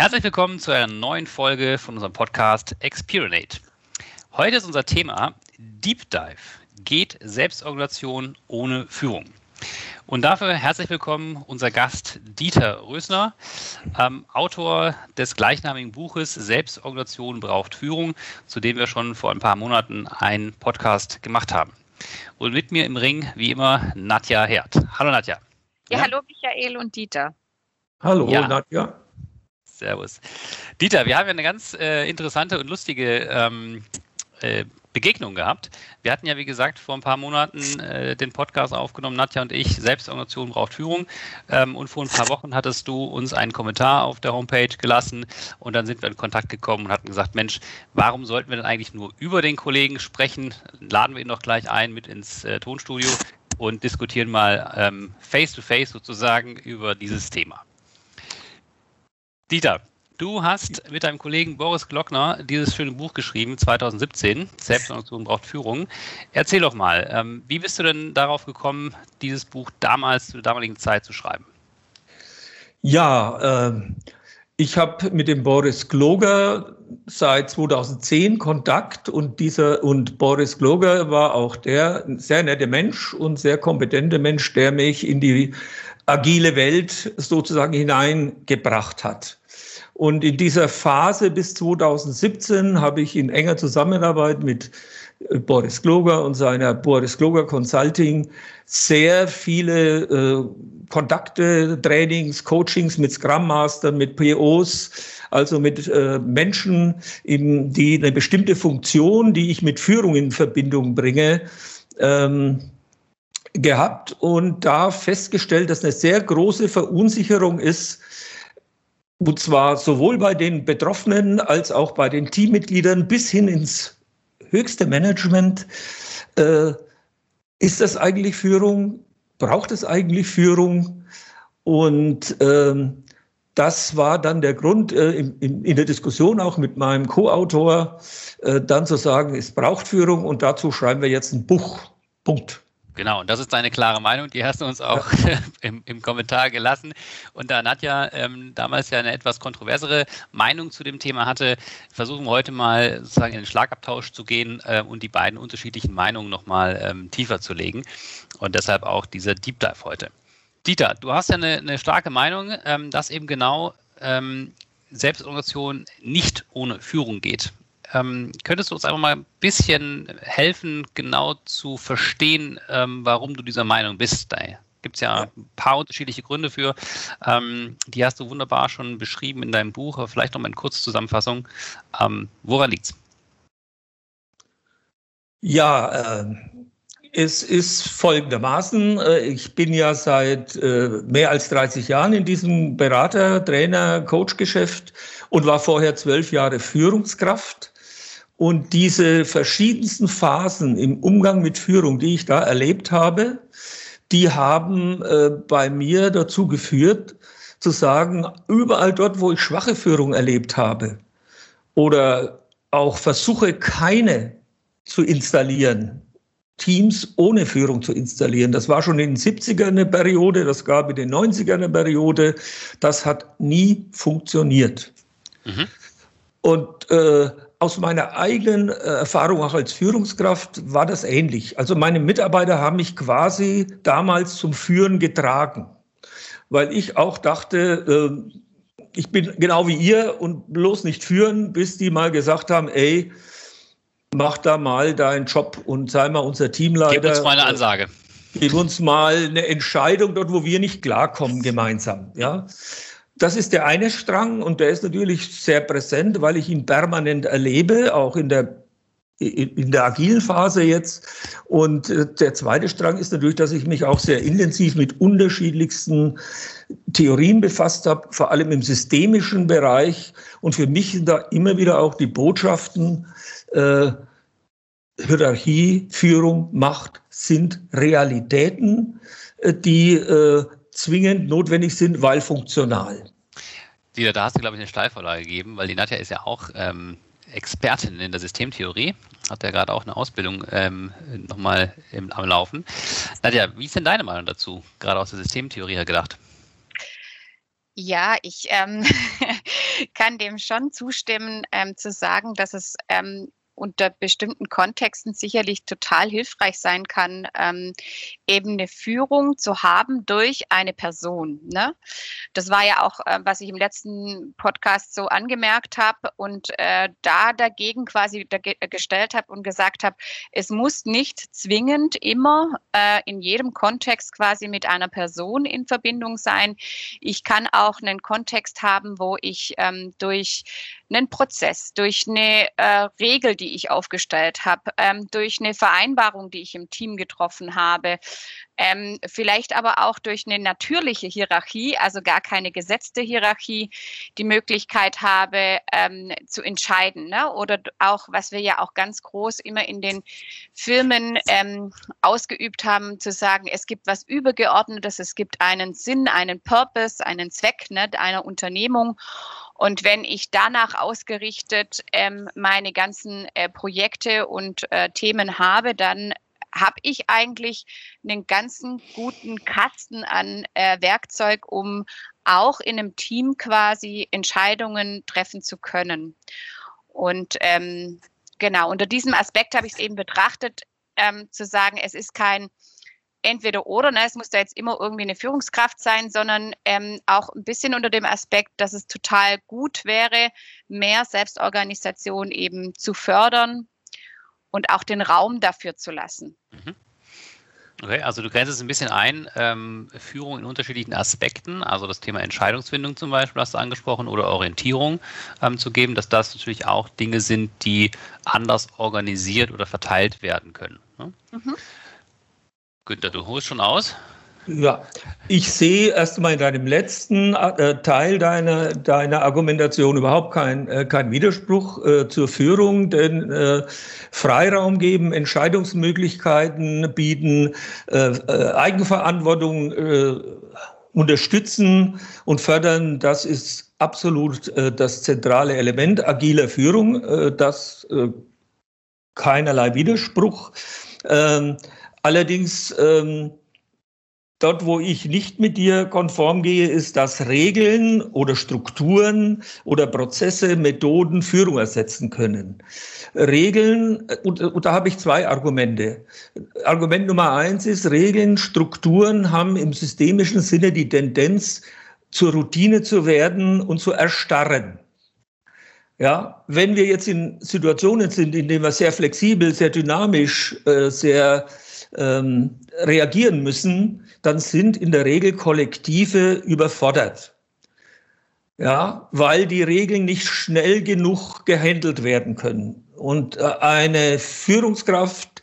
Herzlich willkommen zu einer neuen Folge von unserem Podcast Experinate. Heute ist unser Thema Deep Dive. Geht Selbstorganisation ohne Führung? Und dafür herzlich willkommen unser Gast Dieter Rösner, ähm, Autor des gleichnamigen Buches Selbstorganisation braucht Führung, zu dem wir schon vor ein paar Monaten einen Podcast gemacht haben. Und mit mir im Ring, wie immer, Nadja Herd. Hallo Nadja. Ja, ja? hallo Michael und Dieter. Hallo ja. Nadja. Servus. Dieter, wir haben ja eine ganz äh, interessante und lustige ähm, äh, Begegnung gehabt. Wir hatten ja, wie gesagt, vor ein paar Monaten äh, den Podcast aufgenommen, Nadja und ich, Selbstorganisation braucht Führung. Ähm, und vor ein paar Wochen hattest du uns einen Kommentar auf der Homepage gelassen und dann sind wir in Kontakt gekommen und hatten gesagt, Mensch, warum sollten wir denn eigentlich nur über den Kollegen sprechen? Laden wir ihn doch gleich ein mit ins äh, Tonstudio und diskutieren mal ähm, face-to-face -face sozusagen über dieses Thema. Dieter, du hast mit deinem Kollegen Boris Glockner dieses schöne Buch geschrieben, 2017, Selbstorganisation braucht Führung. Erzähl doch mal, ähm, wie bist du denn darauf gekommen, dieses Buch damals, zu der damaligen Zeit zu schreiben? Ja, äh, ich habe mit dem Boris Gloger seit 2010 Kontakt und dieser und Boris Gloger war auch der sehr nette Mensch und sehr kompetente Mensch, der mich in die agile Welt sozusagen hineingebracht hat. Und in dieser Phase bis 2017 habe ich in enger Zusammenarbeit mit äh, Boris Gloger und seiner Boris Gloger Consulting sehr viele äh, Kontakte, Trainings, Coachings mit Scrum Mastern, mit POs, also mit äh, Menschen, eben, die eine bestimmte Funktion, die ich mit Führung in Verbindung bringe, ähm, gehabt und da festgestellt, dass eine sehr große Verunsicherung ist, und zwar sowohl bei den Betroffenen als auch bei den Teammitgliedern bis hin ins höchste Management. Äh, ist das eigentlich Führung? Braucht es eigentlich Führung? Und ähm, das war dann der Grund äh, in, in, in, der Diskussion auch mit meinem Co-Autor, äh, dann zu sagen, es braucht Führung und dazu schreiben wir jetzt ein Buch. Punkt. Genau, und das ist deine klare Meinung, die hast du uns auch ja. im, im, Kommentar gelassen. Und da Nadja ähm, damals ja eine etwas kontroversere Meinung zu dem Thema hatte, versuchen wir heute mal sozusagen in den Schlagabtausch zu gehen äh, und die beiden unterschiedlichen Meinungen nochmal ähm, tiefer zu legen. Und deshalb auch dieser Deep Dive heute. Dieter, du hast ja eine, eine starke Meinung, ähm, dass eben genau ähm, Selbstorganisation nicht ohne Führung geht. Ähm, könntest du uns einfach mal ein bisschen helfen, genau zu verstehen, ähm, warum du dieser Meinung bist? Da gibt es ja ein paar unterschiedliche Gründe für. Ähm, die hast du wunderbar schon beschrieben in deinem Buch, aber vielleicht noch mal eine Kurzzusammenfassung. Ähm, woran liegt es? Ja, äh, es ist folgendermaßen, äh, ich bin ja seit äh, mehr als 30 Jahren in diesem Berater, Trainer, Coach-Geschäft und war vorher zwölf Jahre Führungskraft und diese verschiedensten Phasen im Umgang mit Führung, die ich da erlebt habe, die haben äh, bei mir dazu geführt, zu sagen, überall dort, wo ich schwache Führung erlebt habe oder auch versuche, keine zu installieren, Teams ohne Führung zu installieren. Das war schon in den 70ern eine Periode, das gab in den 90ern eine Periode. Das hat nie funktioniert. Mhm. Und äh, aus meiner eigenen äh, Erfahrung auch als Führungskraft war das ähnlich. Also meine Mitarbeiter haben mich quasi damals zum Führen getragen, weil ich auch dachte, äh, ich bin genau wie ihr und bloß nicht führen, bis die mal gesagt haben, ey, mach da mal deinen Job und sei mal unser Teamleiter. Gib uns mal eine Ansage. Gib uns mal eine Entscheidung dort, wo wir nicht klarkommen gemeinsam. Ja. Das ist der eine Strang und der ist natürlich sehr präsent, weil ich ihn permanent erlebe, auch in der in der agilen Phase jetzt. Und äh, der zweite Strang ist natürlich, dass ich mich auch sehr intensiv mit unterschiedlichsten Theorien befasst habe, vor allem im systemischen Bereich. Und für mich sind da immer wieder auch die Botschaften, äh, Hierarchie, Führung, Macht sind Realitäten, äh, die äh, zwingend notwendig sind, weil funktional. Dieter, da hast du, glaube ich, eine Steilvorlage gegeben, weil die Nadja ist ja auch ähm, Expertin in der Systemtheorie, hat ja gerade auch eine Ausbildung ähm, nochmal am Laufen. Nadja, wie ist denn deine Meinung dazu, gerade aus der Systemtheorie her gedacht? Ja, ich ähm, kann dem schon zustimmen, ähm, zu sagen, dass es ähm, unter bestimmten Kontexten sicherlich total hilfreich sein kann, ähm, eben eine Führung zu haben durch eine Person. Ne? Das war ja auch, äh, was ich im letzten Podcast so angemerkt habe und äh, da dagegen quasi gestellt habe und gesagt habe, es muss nicht zwingend immer äh, in jedem Kontext quasi mit einer Person in Verbindung sein. Ich kann auch einen Kontext haben, wo ich ähm, durch einen Prozess, durch eine äh, Regel, die ich aufgestellt habe, ähm, durch eine Vereinbarung, die ich im Team getroffen habe, ähm, vielleicht aber auch durch eine natürliche Hierarchie, also gar keine gesetzte Hierarchie, die Möglichkeit habe ähm, zu entscheiden. Ne? Oder auch, was wir ja auch ganz groß immer in den Filmen ähm, ausgeübt haben, zu sagen, es gibt was Übergeordnetes, es gibt einen Sinn, einen Purpose, einen Zweck ne, einer Unternehmung. Und wenn ich danach ausgerichtet ähm, meine ganzen äh, Projekte und äh, Themen habe, dann habe ich eigentlich einen ganzen guten Kasten an äh, Werkzeug, um auch in einem Team quasi Entscheidungen treffen zu können. Und ähm, genau, unter diesem Aspekt habe ich es eben betrachtet, ähm, zu sagen, es ist kein entweder oder, ne, es muss da jetzt immer irgendwie eine Führungskraft sein, sondern ähm, auch ein bisschen unter dem Aspekt, dass es total gut wäre, mehr Selbstorganisation eben zu fördern und auch den Raum dafür zu lassen. Mhm. Okay, also du grenzt es ein bisschen ein, ähm, Führung in unterschiedlichen Aspekten, also das Thema Entscheidungsfindung zum Beispiel hast du angesprochen oder Orientierung ähm, zu geben, dass das natürlich auch Dinge sind, die anders organisiert oder verteilt werden können. Ne? Mhm. Günther, du holst schon aus. Ja, ich sehe erst einmal in deinem letzten äh, Teil deiner, deiner Argumentation überhaupt keinen äh, kein Widerspruch äh, zur Führung, denn äh, Freiraum geben, Entscheidungsmöglichkeiten bieten, äh, äh, Eigenverantwortung unterstützen und fördern, das ist absolut das zentrale Element agiler Führung, das keinerlei Widerspruch. Ähm, Allerdings, ähm, dort, wo ich nicht mit dir konform gehe, ist, dass Regeln oder Strukturen oder Prozesse, Methoden Führung ersetzen können. Regeln, und, und da habe ich zwei Argumente. Argument Nummer eins ist, Regeln, Strukturen haben im systemischen Sinne die Tendenz, zur Routine zu werden und zu erstarren. Ja, wenn wir jetzt in Situationen sind, in denen wir sehr flexibel, sehr dynamisch, äh, sehr ähm, reagieren müssen, dann sind in der Regel Kollektive überfordert. Ja, weil die Regeln nicht schnell genug gehandelt werden können. Und äh, eine Führungskraft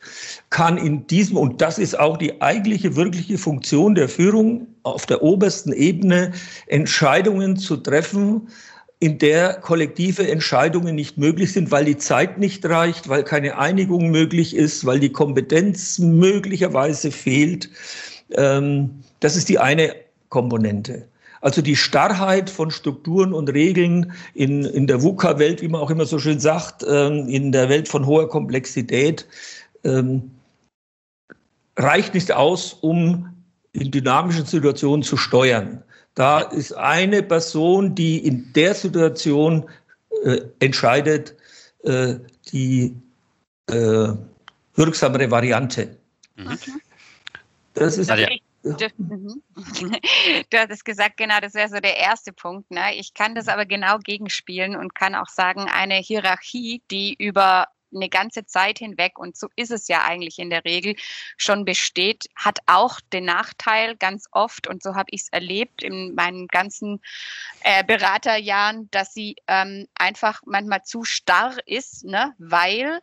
kann in diesem, und das ist auch die eigentliche, wirkliche Funktion der Führung auf der obersten Ebene, Entscheidungen zu treffen, in der kollektive Entscheidungen nicht möglich sind, weil die Zeit nicht reicht, weil keine Einigung möglich ist, weil die Kompetenz möglicherweise fehlt. Ähm, das ist die eine Komponente. Also die Starrheit von Strukturen und Regeln in, in der VUCA-Welt, wie man auch immer so schön sagt, ähm, in der Welt von hoher Komplexität, ähm, reicht nicht aus, um in dynamischen Situationen zu steuern. Da ist eine Person, die in der Situation äh, entscheidet, äh, die äh, wirksamere Variante. Mhm. Das ist. Ja, mhm. Du hattest gesagt, genau, das wäre so der erste Punkt. Ne? Ich kann das aber genau gegenspielen und kann auch sagen, eine Hierarchie, die über eine ganze Zeit hinweg, und so ist es ja eigentlich in der Regel, schon besteht, hat auch den Nachteil ganz oft, und so habe ich es erlebt in meinen ganzen äh, Beraterjahren, dass sie ähm, einfach manchmal zu starr ist, ne? weil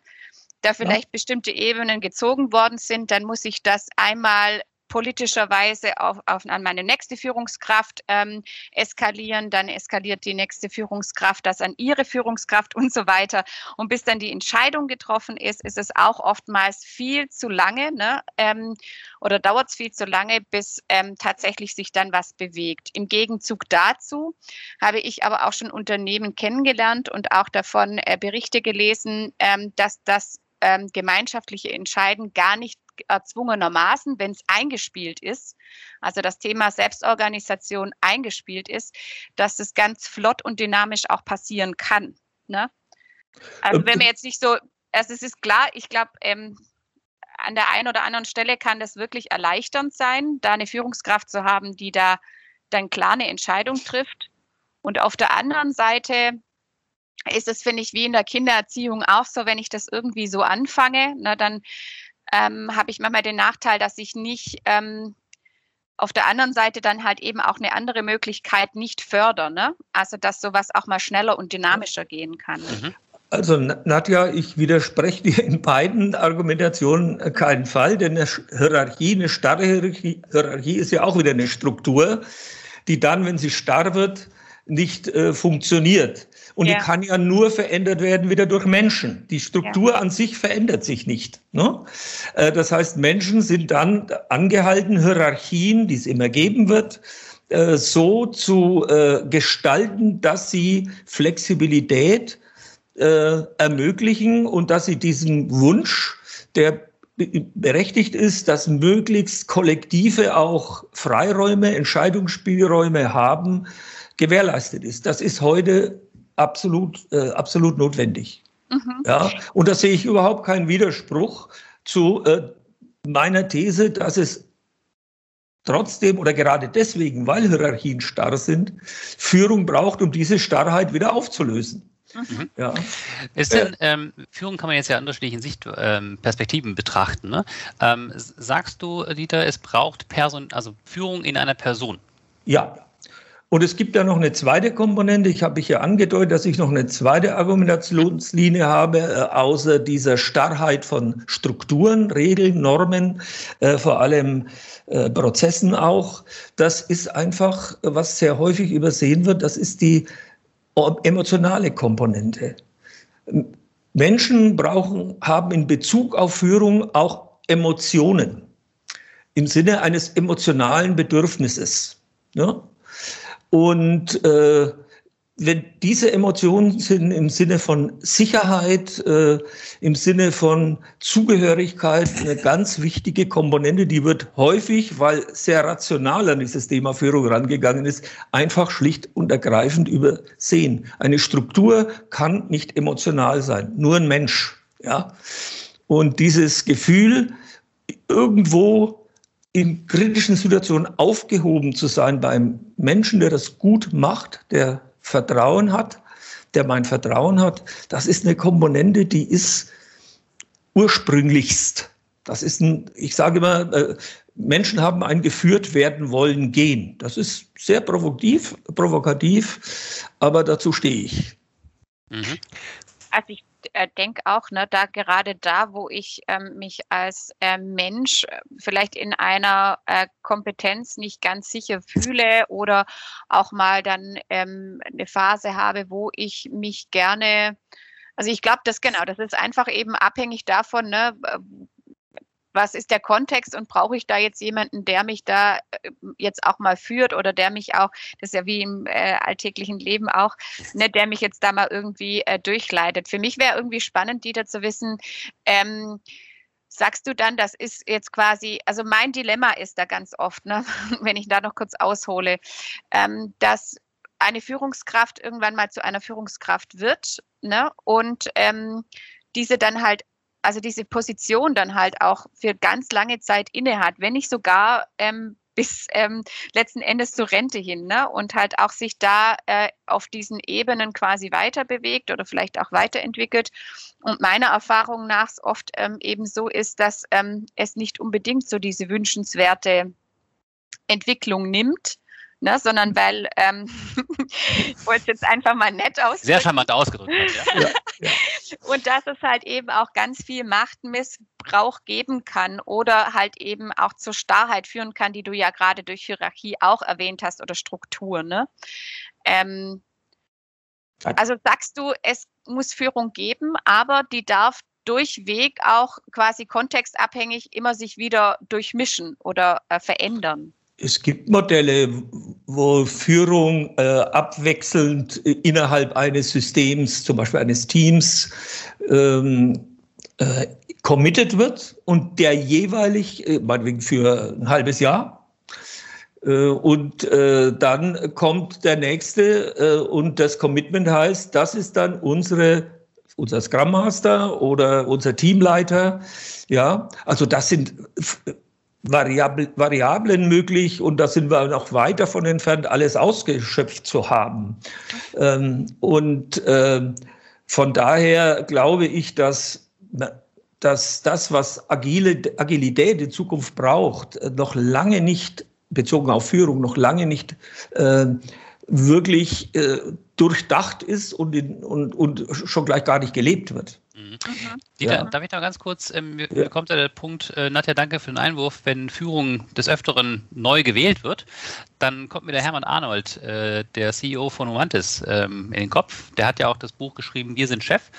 da vielleicht ja. bestimmte Ebenen gezogen worden sind, dann muss ich das einmal politischerweise auf, auf, an meine nächste Führungskraft ähm, eskalieren, dann eskaliert die nächste Führungskraft das an ihre Führungskraft und so weiter. Und bis dann die Entscheidung getroffen ist, ist es auch oftmals viel zu lange ne? ähm, oder dauert es viel zu lange, bis ähm, tatsächlich sich dann was bewegt. Im Gegenzug dazu habe ich aber auch schon Unternehmen kennengelernt und auch davon äh, Berichte gelesen, ähm, dass das ähm, gemeinschaftliche Entscheiden gar nicht erzwungenermaßen, wenn es eingespielt ist, also das Thema Selbstorganisation eingespielt ist, dass es ganz flott und dynamisch auch passieren kann. Ne? Also wenn wir jetzt nicht so, also es ist klar, ich glaube, ähm, an der einen oder anderen Stelle kann das wirklich erleichternd sein, da eine Führungskraft zu haben, die da dann klar eine Entscheidung trifft. Und auf der anderen Seite ist es, finde ich, wie in der Kindererziehung auch so, wenn ich das irgendwie so anfange, na, dann ähm, habe ich manchmal den Nachteil, dass ich nicht ähm, auf der anderen Seite dann halt eben auch eine andere Möglichkeit nicht fördern. Ne? Also dass sowas auch mal schneller und dynamischer gehen kann. Mhm. Also Nadja, ich widerspreche dir in beiden Argumentationen keinen Fall, denn eine Hierarchie, eine starre Hierarchie, Hierarchie ist ja auch wieder eine Struktur, die dann, wenn sie starr wird, nicht äh, funktioniert. Und ja. die kann ja nur verändert werden wieder durch Menschen. Die Struktur ja. an sich verändert sich nicht. Ne? Äh, das heißt, Menschen sind dann angehalten, Hierarchien, die es immer geben wird, äh, so zu äh, gestalten, dass sie Flexibilität ermöglichen und dass sie diesen Wunsch, der berechtigt ist, dass möglichst Kollektive auch Freiräume, Entscheidungsspielräume haben, gewährleistet ist. Das ist heute absolut, äh, absolut notwendig. Mhm. Ja, und da sehe ich überhaupt keinen Widerspruch zu äh, meiner These, dass es trotzdem oder gerade deswegen, weil Hierarchien starr sind, Führung braucht, um diese Starrheit wieder aufzulösen. Mhm. Ja. Ist denn, ähm, Führung kann man jetzt ja unterschiedlichen Sichtperspektiven ähm, betrachten. Ne? Ähm, sagst du, Dieter, es braucht Person, also Führung in einer Person? Ja, und es gibt ja noch eine zweite Komponente. Ich habe ja angedeutet, dass ich noch eine zweite Argumentationslinie habe, äh, außer dieser Starrheit von Strukturen, Regeln, Normen, äh, vor allem äh, Prozessen auch. Das ist einfach, was sehr häufig übersehen wird, das ist die emotionale Komponente. Menschen brauchen, haben in Bezug auf Führung auch Emotionen im Sinne eines emotionalen Bedürfnisses. Ja? Und äh, wenn diese Emotionen sind im Sinne von Sicherheit, äh, im Sinne von Zugehörigkeit eine ganz wichtige Komponente, die wird häufig, weil sehr rational an dieses Thema Führung rangegangen ist, einfach schlicht und ergreifend übersehen. Eine Struktur kann nicht emotional sein, nur ein Mensch. Ja? Und dieses Gefühl, irgendwo in kritischen Situationen aufgehoben zu sein bei einem Menschen, der das gut macht, der Vertrauen hat, der mein Vertrauen hat, das ist eine Komponente, die ist ursprünglichst. Das ist ein, ich sage immer, äh, Menschen haben ein geführt werden wollen gehen. Das ist sehr provokativ, provokativ, aber dazu stehe ich. Mhm. Also ich äh, denke auch, ne, da gerade da, wo ich ähm, mich als äh, Mensch äh, vielleicht in einer äh, Kompetenz nicht ganz sicher fühle oder auch mal dann ähm, eine Phase habe, wo ich mich gerne also ich glaube, das genau, das ist einfach eben abhängig davon, ne, was ist der Kontext und brauche ich da jetzt jemanden, der mich da äh, jetzt auch mal führt oder der mich auch, das ist ja wie im äh, alltäglichen Leben auch, ne, der mich jetzt da mal irgendwie äh, durchleitet. Für mich wäre irgendwie spannend, Dieter, zu wissen, ähm, sagst du dann, das ist jetzt quasi, also mein Dilemma ist da ganz oft, ne, wenn ich da noch kurz aushole, ähm, dass eine Führungskraft irgendwann mal zu einer Führungskraft wird ne, und ähm, diese dann halt also diese Position dann halt auch für ganz lange Zeit innehat, wenn nicht sogar ähm, bis ähm, letzten Endes zur Rente hin ne? und halt auch sich da äh, auf diesen Ebenen quasi weiter bewegt oder vielleicht auch weiterentwickelt. Und meiner Erfahrung nach oft ähm, eben so ist, dass ähm, es nicht unbedingt so diese wünschenswerte Entwicklung nimmt, ne, sondern weil, ähm, ich wollte es jetzt einfach mal nett ausdrücken. Sehr charmant ausgedrückt. Ja. ja, ja. Und dass es halt eben auch ganz viel Machtmissbrauch geben kann oder halt eben auch zur Starrheit führen kann, die du ja gerade durch Hierarchie auch erwähnt hast oder Struktur. Ne? Ähm, also sagst du, es muss Führung geben, aber die darf durchweg auch quasi kontextabhängig immer sich wieder durchmischen oder äh, verändern. Es gibt Modelle, wo Führung äh, abwechselnd innerhalb eines Systems, zum Beispiel eines Teams, ähm, äh, committed wird und der jeweilig, äh, meinetwegen für ein halbes Jahr, äh, und äh, dann kommt der nächste äh, und das Commitment heißt, das ist dann unsere, unser Scrum Master oder unser Teamleiter. Ja, also das sind Variablen, Variablen möglich und da sind wir noch weit davon entfernt, alles ausgeschöpft zu haben. Ähm, und äh, von daher glaube ich, dass, dass das, was Agile, Agilität in Zukunft braucht, noch lange nicht, bezogen auf Führung, noch lange nicht äh, wirklich äh, durchdacht ist und, in, und, und schon gleich gar nicht gelebt wird. Mhm. Dieter, ja. darf ich noch ganz kurz, ähm, mir ja. kommt ja der Punkt, äh, Nadja, danke für den Einwurf, wenn Führung des Öfteren neu gewählt wird, dann kommt mir der Hermann Arnold, äh, der CEO von Umantis, ähm, in den Kopf. Der hat ja auch das Buch geschrieben, Wir sind Chef.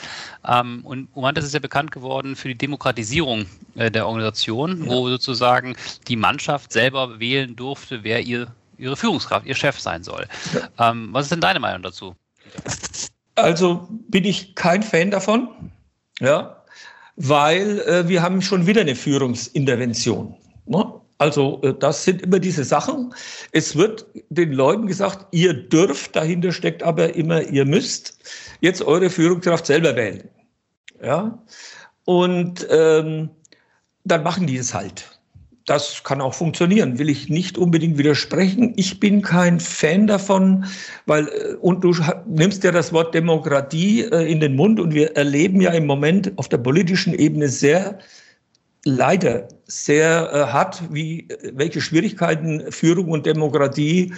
Ähm, und Umantis ist ja bekannt geworden für die Demokratisierung äh, der Organisation, ja. wo sozusagen die Mannschaft selber wählen durfte, wer ihr ihre Führungskraft, ihr Chef sein soll. Ja. Ähm, was ist denn deine Meinung dazu? Also bin ich kein Fan davon, ja, weil äh, wir haben schon wieder eine Führungsintervention. Ne? Also äh, das sind immer diese Sachen. Es wird den Leuten gesagt, ihr dürft, dahinter steckt aber immer, ihr müsst jetzt eure Führungskraft selber wählen. Ja, und ähm, dann machen die es halt das kann auch funktionieren, will ich nicht unbedingt widersprechen. Ich bin kein Fan davon, weil, äh, und du nimmst ja das Wort Demokratie äh, in den Mund und wir erleben ja im Moment auf der politischen Ebene sehr, leider sehr äh, hart, wie, welche Schwierigkeiten Führung und Demokratie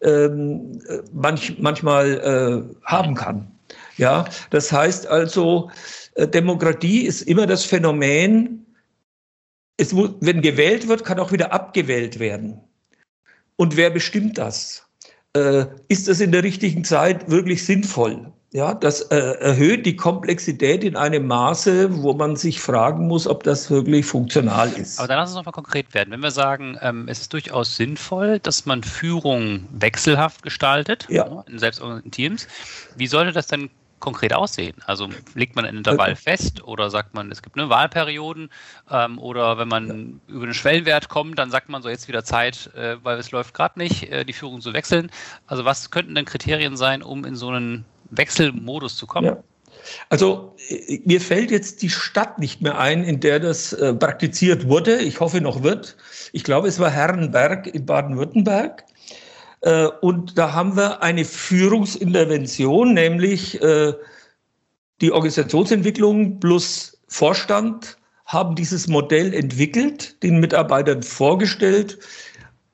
ähm, manch, manchmal äh, haben kann. Ja, das heißt also, Demokratie ist immer das Phänomen, es muss, wenn gewählt wird, kann auch wieder abgewählt werden. Und wer bestimmt das? Äh, ist das in der richtigen Zeit wirklich sinnvoll? Ja, das äh, erhöht die Komplexität in einem Maße, wo man sich fragen muss, ob das wirklich funktional ist. Aber dann lass uns nochmal konkret werden. Wenn wir sagen, ähm, es ist durchaus sinnvoll, dass man Führung wechselhaft gestaltet, ja. Ne, in selbstorganisierten Teams, wie sollte das denn konkret aussehen? Also legt man ein Intervall okay. fest oder sagt man, es gibt eine Wahlperioden ähm, oder wenn man ja. über den Schwellenwert kommt, dann sagt man so jetzt wieder Zeit, äh, weil es läuft gerade nicht, äh, die Führung zu wechseln. Also was könnten denn Kriterien sein, um in so einen Wechselmodus zu kommen? Ja. Also äh, mir fällt jetzt die Stadt nicht mehr ein, in der das äh, praktiziert wurde. Ich hoffe noch wird. Ich glaube, es war Herrenberg in Baden-Württemberg. Äh, und da haben wir eine Führungsintervention, nämlich äh, die Organisationsentwicklung plus Vorstand haben dieses Modell entwickelt, den Mitarbeitern vorgestellt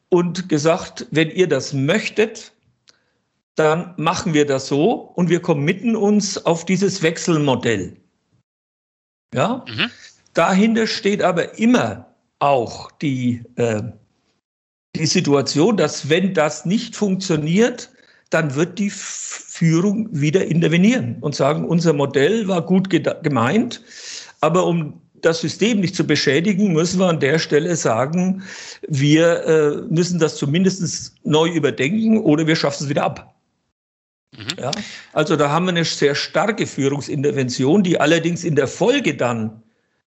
und gesagt, wenn ihr das möchtet, dann machen wir das so und wir committen uns auf dieses Wechselmodell. Ja? Mhm. Dahinter steht aber immer auch die äh, die Situation, dass wenn das nicht funktioniert, dann wird die Führung wieder intervenieren und sagen, unser Modell war gut gemeint, aber um das System nicht zu beschädigen, müssen wir an der Stelle sagen, wir äh, müssen das zumindest neu überdenken oder wir schaffen es wieder ab. Mhm. Ja, also da haben wir eine sehr starke Führungsintervention, die allerdings in der Folge dann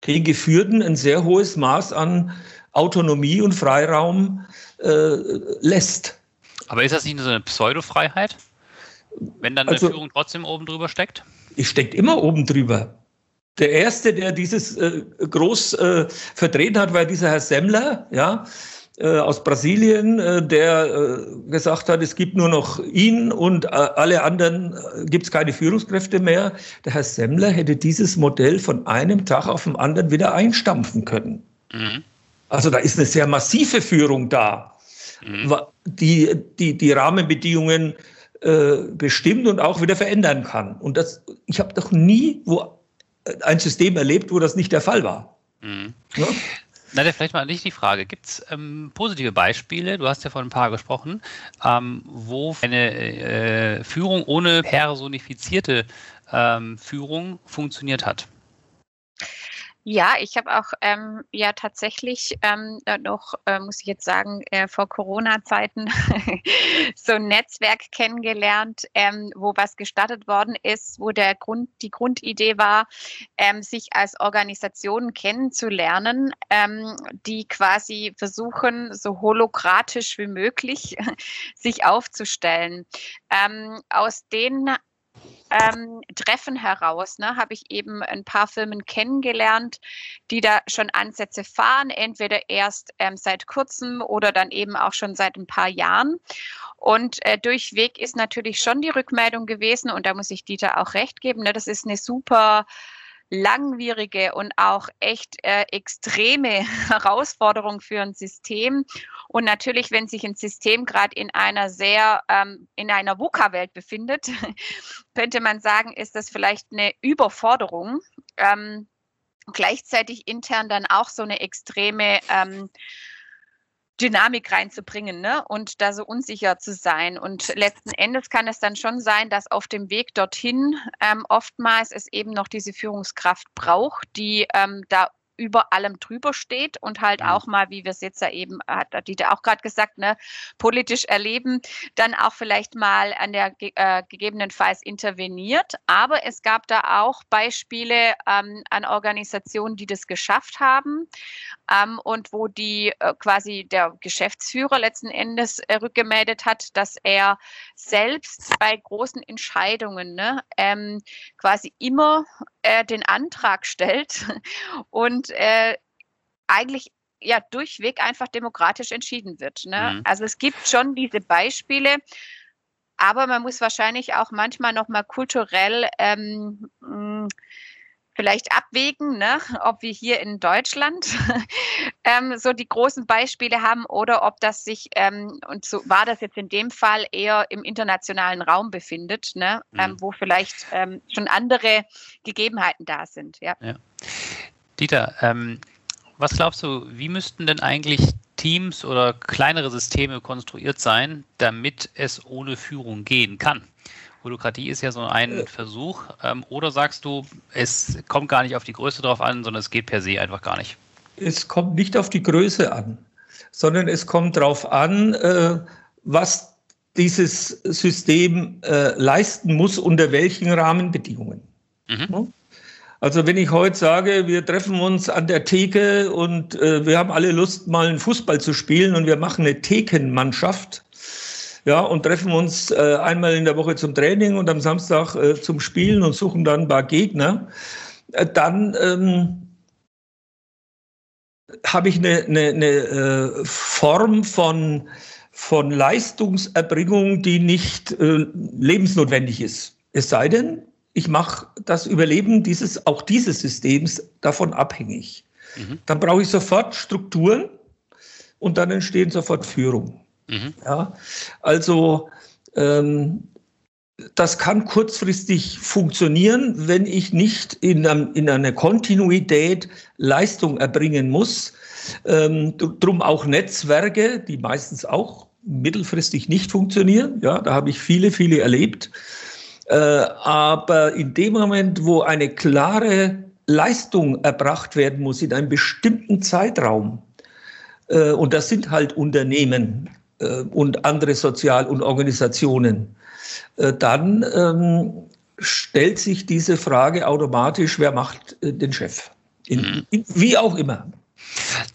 den Geführten ein sehr hohes Maß an Autonomie und Freiraum äh, lässt. Aber ist das nicht so eine Pseudofreiheit, wenn dann also, eine Führung trotzdem oben drüber steckt? Ich steckt immer oben drüber. Der erste, der dieses äh, groß äh, vertreten hat, war dieser Herr Semmler, ja, äh, aus Brasilien, äh, der äh, gesagt hat, es gibt nur noch ihn und äh, alle anderen äh, gibt es keine Führungskräfte mehr. Der Herr Semmler hätte dieses Modell von einem Tag auf den anderen wieder einstampfen können. Mhm. Also da ist eine sehr massive Führung da, mhm. die, die die Rahmenbedingungen äh, bestimmt und auch wieder verändern kann. Und das, ich habe doch nie wo ein System erlebt, wo das nicht der Fall war. Mhm. Ja? Na, vielleicht mal nicht die Frage. Gibt es ähm, positive Beispiele, du hast ja von ein paar gesprochen, ähm, wo eine äh, Führung ohne personifizierte ähm, Führung funktioniert hat? Ja, ich habe auch ähm, ja tatsächlich ähm, noch, äh, muss ich jetzt sagen, äh, vor Corona-Zeiten so ein Netzwerk kennengelernt, ähm, wo was gestartet worden ist, wo der Grund, die Grundidee war, ähm, sich als Organisation kennenzulernen, ähm, die quasi versuchen, so holokratisch wie möglich sich aufzustellen. Ähm, aus den ähm, Treffen heraus ne, habe ich eben ein paar Firmen kennengelernt, die da schon Ansätze fahren, entweder erst ähm, seit kurzem oder dann eben auch schon seit ein paar Jahren. Und äh, durchweg ist natürlich schon die Rückmeldung gewesen, und da muss ich Dieter auch recht geben, ne, das ist eine super langwierige und auch echt äh, extreme Herausforderung für ein System. Und natürlich, wenn sich ein System gerade in einer sehr, ähm, in einer VUCA-Welt befindet, könnte man sagen, ist das vielleicht eine Überforderung. Ähm, gleichzeitig intern dann auch so eine extreme ähm, Dynamik reinzubringen ne? und da so unsicher zu sein. Und letzten Endes kann es dann schon sein, dass auf dem Weg dorthin ähm, oftmals es eben noch diese Führungskraft braucht, die ähm, da über allem drüber steht und halt mhm. auch mal, wie wir es jetzt ja eben, hat Dieter auch gerade gesagt, ne, politisch erleben, dann auch vielleicht mal an der äh, gegebenenfalls interveniert. Aber es gab da auch Beispiele ähm, an Organisationen, die das geschafft haben ähm, und wo die äh, quasi der Geschäftsführer letzten Endes äh, rückgemeldet hat, dass er selbst bei großen Entscheidungen ne, ähm, quasi immer äh, den Antrag stellt und äh, eigentlich ja durchweg einfach demokratisch entschieden wird. Ne? Mhm. Also es gibt schon diese Beispiele, aber man muss wahrscheinlich auch manchmal noch mal kulturell ähm, vielleicht abwägen, ne, ob wir hier in Deutschland ähm, so die großen Beispiele haben oder ob das sich, ähm, und so war das jetzt in dem Fall, eher im internationalen Raum befindet, ne, mhm. ähm, wo vielleicht ähm, schon andere Gegebenheiten da sind. Ja. ja. Dieter, ähm, was glaubst du, wie müssten denn eigentlich Teams oder kleinere Systeme konstruiert sein, damit es ohne Führung gehen kann? Holokratie ist ja so ein Versuch. Ähm, oder sagst du, es kommt gar nicht auf die Größe drauf an, sondern es geht per se einfach gar nicht? Es kommt nicht auf die Größe an, sondern es kommt darauf an, äh, was dieses System äh, leisten muss, unter welchen Rahmenbedingungen. Mhm. Also wenn ich heute sage, wir treffen uns an der Theke und äh, wir haben alle Lust, mal einen Fußball zu spielen und wir machen eine Thekenmannschaft, ja, und treffen uns äh, einmal in der Woche zum Training und am Samstag äh, zum Spielen und suchen dann ein paar Gegner, äh, dann ähm, habe ich eine, eine, eine äh, Form von, von Leistungserbringung, die nicht äh, lebensnotwendig ist. Es sei denn, ich mache das Überleben dieses, auch dieses Systems davon abhängig. Mhm. Dann brauche ich sofort Strukturen und dann entstehen sofort Führung. Mhm. Ja, also ähm, das kann kurzfristig funktionieren, wenn ich nicht in, einem, in einer Kontinuität Leistung erbringen muss. Ähm, drum auch Netzwerke, die meistens auch mittelfristig nicht funktionieren. Ja, da habe ich viele, viele erlebt. Äh, aber in dem Moment, wo eine klare Leistung erbracht werden muss in einem bestimmten Zeitraum, äh, und das sind halt Unternehmen, äh, und andere Sozial- und Organisationen, dann ähm, stellt sich diese Frage automatisch, wer macht den Chef? In, mhm. in, wie auch immer.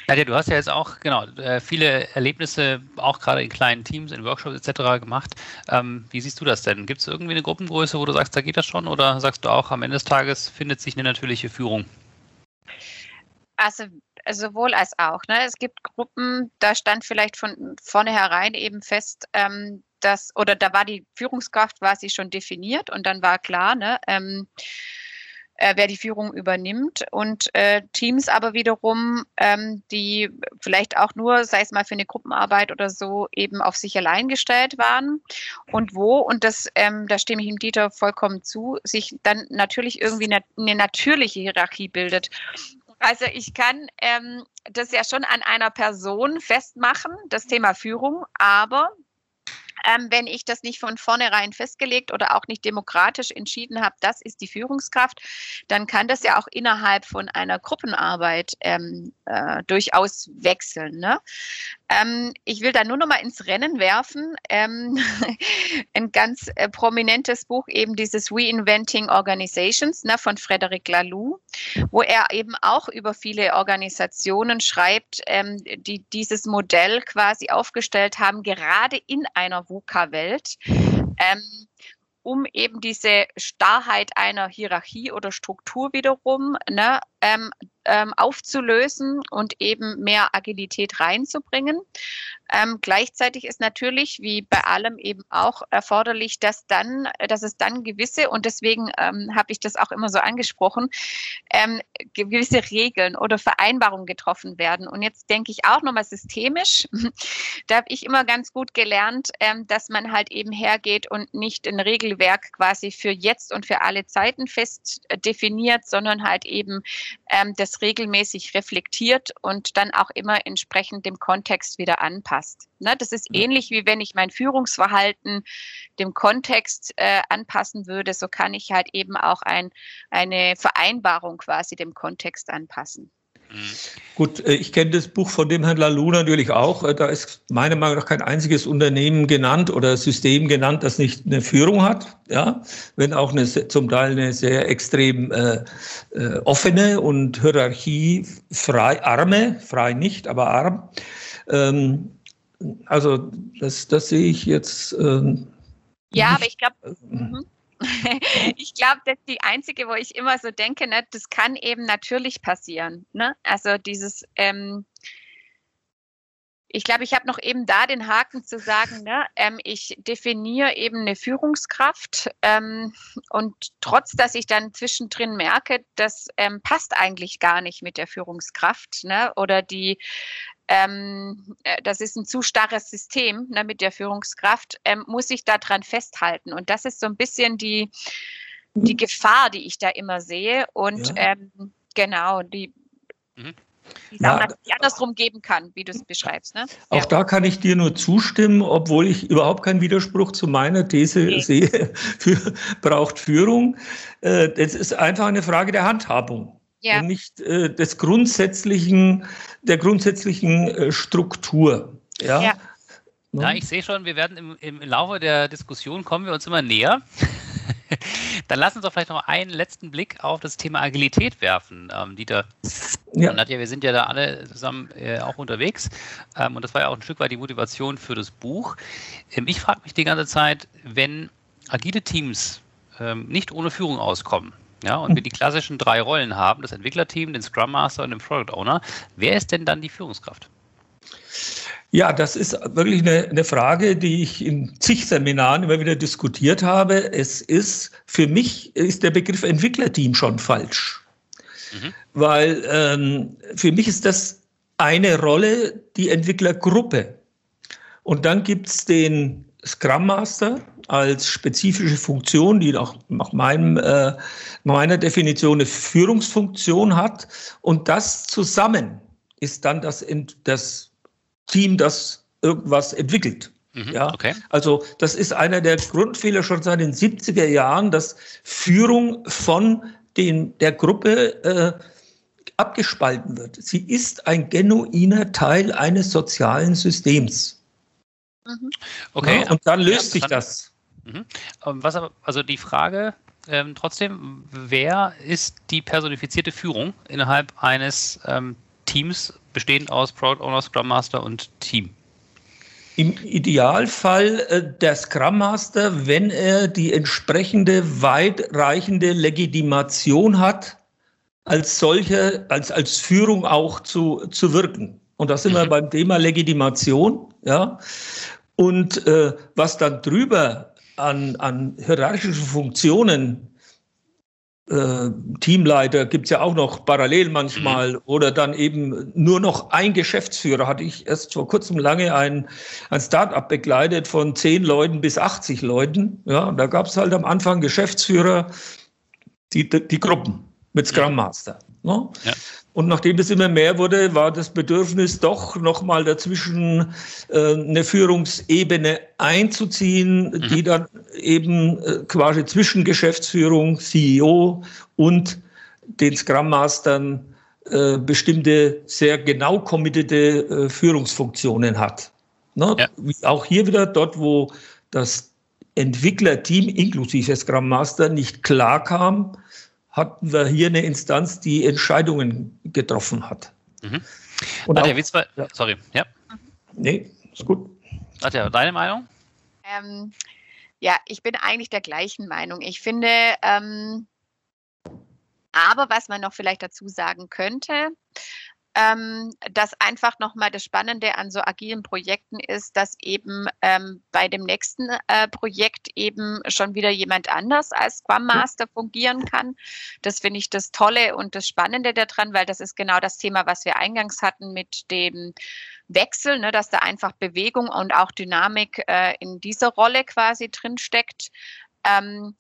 Nadja, du hast ja jetzt auch genau viele Erlebnisse, auch gerade in kleinen Teams, in Workshops etc. gemacht. Ähm, wie siehst du das denn? Gibt es irgendwie eine Gruppengröße, wo du sagst, da geht das schon? Oder sagst du auch, am Ende des Tages findet sich eine natürliche Führung? Also sowohl als auch. Ne? Es gibt Gruppen, da stand vielleicht von vornherein eben fest, ähm, dass, oder da war die Führungskraft quasi schon definiert und dann war klar, ne, ähm, äh, wer die Führung übernimmt. Und äh, Teams aber wiederum, ähm, die vielleicht auch nur, sei es mal für eine Gruppenarbeit oder so, eben auf sich allein gestellt waren. Und wo, und das, ähm, da stimme ich ihm Dieter vollkommen zu, sich dann natürlich irgendwie eine, eine natürliche Hierarchie bildet. Also ich kann ähm, das ja schon an einer Person festmachen, das Thema Führung, aber ähm, wenn ich das nicht von vornherein festgelegt oder auch nicht demokratisch entschieden habe, das ist die Führungskraft, dann kann das ja auch innerhalb von einer Gruppenarbeit ähm, äh, durchaus wechseln. Ne? Ähm, ich will da nur noch mal ins Rennen werfen. Ähm, ein ganz äh, prominentes Buch, eben dieses Reinventing Organizations ne, von Frederic Laloux, wo er eben auch über viele Organisationen schreibt, ähm, die dieses Modell quasi aufgestellt haben, gerade in einer VUCA-Welt. Ähm, um eben diese Starrheit einer Hierarchie oder Struktur wiederum ne, ähm, ähm, aufzulösen und eben mehr Agilität reinzubringen. Ähm, gleichzeitig ist natürlich, wie bei allem eben auch erforderlich, dass dann, dass es dann gewisse, und deswegen ähm, habe ich das auch immer so angesprochen, ähm, gewisse Regeln oder Vereinbarungen getroffen werden. Und jetzt denke ich auch nochmal systemisch. da habe ich immer ganz gut gelernt, ähm, dass man halt eben hergeht und nicht ein Regelwerk quasi für jetzt und für alle Zeiten fest äh, definiert, sondern halt eben ähm, das regelmäßig reflektiert und dann auch immer entsprechend dem Kontext wieder anpasst. Ne, das ist ähnlich wie wenn ich mein Führungsverhalten dem Kontext äh, anpassen würde, so kann ich halt eben auch ein, eine Vereinbarung quasi dem Kontext anpassen. Gut, äh, ich kenne das Buch von dem Herrn Lalou natürlich auch. Äh, da ist meiner Meinung nach kein einziges Unternehmen genannt oder System genannt, das nicht eine Führung hat. Ja, wenn auch eine, zum Teil eine sehr extrem äh, äh, offene und hierarchiefrei, arme, frei nicht, aber arm. Ähm, also das, das sehe ich jetzt. Ähm, ja, nicht. aber ich glaube. Äh, mhm. ich glaube, das ist die einzige, wo ich immer so denke, ne, das kann eben natürlich passieren. Ne? Also dieses, ähm, ich glaube, ich habe noch eben da den Haken zu sagen, ne, ähm, ich definiere eben eine Führungskraft ähm, und trotz, dass ich dann zwischendrin merke, das ähm, passt eigentlich gar nicht mit der Führungskraft ne, oder die ähm, äh, das ist ein zu starres System ne, mit der Führungskraft, ähm, muss ich daran festhalten. Und das ist so ein bisschen die, die Gefahr, die ich da immer sehe. Und ja. ähm, genau, die, mhm. die Sachen ja, andersrum geben kann, wie du es beschreibst. Ne? Auch ja. da kann ich dir nur zustimmen, obwohl ich überhaupt keinen Widerspruch zu meiner These okay. sehe, für, braucht Führung. Äh, das ist einfach eine Frage der Handhabung ja. und nicht äh, des grundsätzlichen, der grundsätzlichen äh, Struktur. Ja. ja. Ja, ich sehe schon, wir werden im, im Laufe der Diskussion kommen wir uns immer näher. Dann lass uns doch vielleicht noch einen letzten Blick auf das Thema Agilität werfen, ähm, Dieter. Ja. Nadja, wir sind ja da alle zusammen äh, auch unterwegs ähm, und das war ja auch ein Stück weit die Motivation für das Buch. Ähm, ich frage mich die ganze Zeit, wenn agile Teams ähm, nicht ohne Führung auskommen, ja, und wir die klassischen drei Rollen haben, das Entwicklerteam, den Scrum Master und den Product Owner. Wer ist denn dann die Führungskraft? Ja, das ist wirklich eine, eine, Frage, die ich in zig Seminaren immer wieder diskutiert habe. Es ist, für mich ist der Begriff Entwicklerteam schon falsch. Mhm. Weil ähm, für mich ist das eine Rolle, die Entwicklergruppe. Und dann gibt es den Scrum Master als spezifische Funktion, die nach, nach meinem, äh, meiner Definition eine Führungsfunktion hat. Und das zusammen ist dann das, das Team, das irgendwas entwickelt. Mhm, ja, okay. Also das ist einer der Grundfehler schon seit den 70er Jahren, dass Führung von den, der Gruppe äh, abgespalten wird. Sie ist ein genuiner Teil eines sozialen Systems. Mhm. Okay. Ja, und dann löst sich das. Mhm. Ähm, was aber, also die Frage ähm, trotzdem, wer ist die personifizierte Führung innerhalb eines ähm, Teams, bestehend aus Product Owner, Scrum Master und Team? Im Idealfall äh, der Scrum Master, wenn er die entsprechende weitreichende Legitimation hat, als solche, als, als Führung auch zu, zu wirken. Und da sind wir beim Thema Legitimation, ja. Und äh, was dann drüber an, an hierarchischen Funktionen, äh, Teamleiter gibt es ja auch noch parallel manchmal, mhm. oder dann eben nur noch ein Geschäftsführer. Hatte ich erst vor kurzem lange ein, ein Start-up begleitet von zehn Leuten bis 80 Leuten. Ja, und da gab es halt am Anfang Geschäftsführer, die, die Gruppen mit Scrum Master. Ne? Ja. Und nachdem es immer mehr wurde, war das Bedürfnis doch nochmal dazwischen äh, eine Führungsebene einzuziehen, mhm. die dann eben äh, quasi zwischen Geschäftsführung, CEO und den Scrum Mastern äh, bestimmte sehr genau committete äh, Führungsfunktionen hat. Ne? Ja. Auch hier wieder dort, wo das Entwicklerteam inklusive Scrum Master nicht klar kam, hatten wir hier eine Instanz, die Entscheidungen getroffen hat. Mhm. Und Nadja, auch, war, ja. sorry, ja. Nee, ist gut. Nadja, deine Meinung? Ähm, ja, ich bin eigentlich der gleichen Meinung. Ich finde, ähm, aber was man noch vielleicht dazu sagen könnte, ähm, dass einfach nochmal das Spannende an so agilen Projekten ist, dass eben ähm, bei dem nächsten äh, Projekt eben schon wieder jemand anders als Scrum Master fungieren kann. Das finde ich das Tolle und das Spannende daran, weil das ist genau das Thema, was wir eingangs hatten mit dem Wechsel, ne, dass da einfach Bewegung und auch Dynamik äh, in dieser Rolle quasi drinsteckt. Ähm,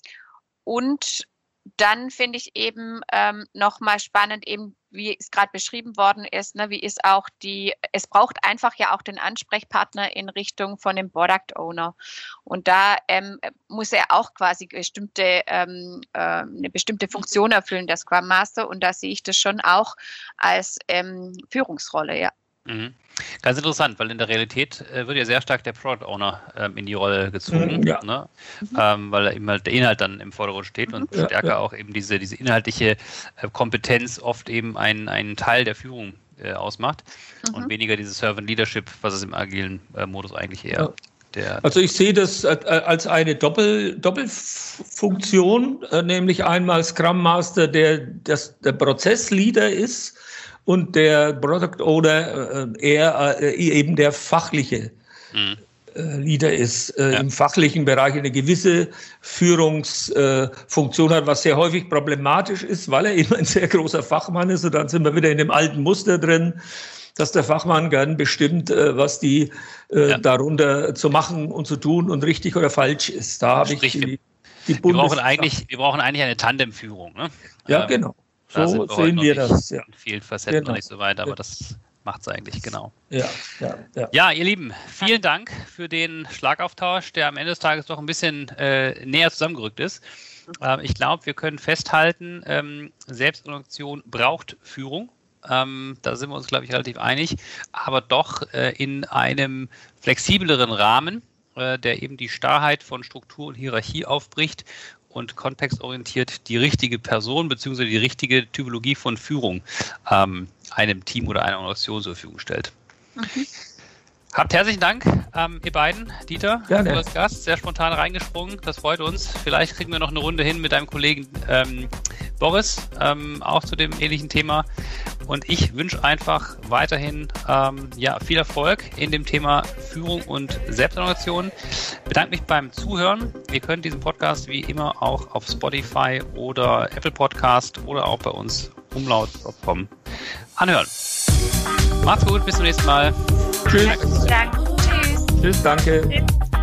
und dann finde ich eben ähm, nochmal spannend, eben wie es gerade beschrieben worden ist, ne, wie ist auch die, es braucht einfach ja auch den Ansprechpartner in Richtung von dem Product Owner. Und da ähm, muss er auch quasi bestimmte, ähm, äh, eine bestimmte Funktion erfüllen, der Scrum Master. Und da sehe ich das schon auch als ähm, Führungsrolle, ja. Mhm. Ganz interessant, weil in der Realität äh, wird ja sehr stark der Product Owner ähm, in die Rolle gezogen, mhm, ja. ne? ähm, weil eben halt der Inhalt dann im Vordergrund steht mhm. und stärker ja. auch eben diese, diese inhaltliche äh, Kompetenz oft eben einen, einen Teil der Führung äh, ausmacht und mhm. weniger dieses Servant Leadership, was es im agilen äh, Modus eigentlich eher ja. Der also ich sehe das äh, als eine Doppel, Doppelfunktion, äh, nämlich einmal Scrum Master, der das, der Prozessleader ist und der Product Owner äh, eher äh, eben der fachliche mhm. Äh, Leader ist, äh, ja. im fachlichen Bereich eine gewisse Führungsfunktion hat, was sehr häufig problematisch ist, weil er eben ein sehr großer Fachmann ist. Und dann sind wir wieder in dem alten Muster drin, dass der Fachmann gern bestimmt, was die ja. darunter zu machen und zu tun und richtig oder falsch ist. Da habe ich die, die wir brauchen eigentlich, wir brauchen eigentlich eine Tandemführung. Ne? Ja, ähm, genau. So sehen wir das. Ja. In vielen Facetten genau. noch nicht so weit, aber ja. das macht es eigentlich genau. Ja, ja, ja. ja, ihr Lieben, vielen Dank für den Schlagauftausch, der am Ende des Tages doch ein bisschen äh, näher zusammengerückt ist. Ähm, ich glaube, wir können festhalten, ähm, Selbstorganisation braucht Führung. Ähm, da sind wir uns, glaube ich, relativ einig, aber doch äh, in einem flexibleren Rahmen, äh, der eben die Starrheit von Struktur und Hierarchie aufbricht und kontextorientiert die richtige Person bzw. die richtige Typologie von Führung ähm, einem Team oder einer Organisation zur Verfügung stellt. Mhm. Habt herzlichen Dank, ähm, ihr beiden, Dieter, Gerne. du als Gast, sehr spontan reingesprungen. Das freut uns. Vielleicht kriegen wir noch eine Runde hin mit deinem Kollegen ähm, Boris, ähm, auch zu dem ähnlichen Thema. Und ich wünsche einfach weiterhin ähm, ja, viel Erfolg in dem Thema Führung und Selbstorganisation. Bedanke mich beim Zuhören. Ihr könnt diesen Podcast wie immer auch auf Spotify oder Apple Podcast oder auch bei uns umlaut.com anhören. Macht's gut, bis zum nächsten Mal. Tschüss. Danke. Tschüss. Tschüss, danke. Tschüss.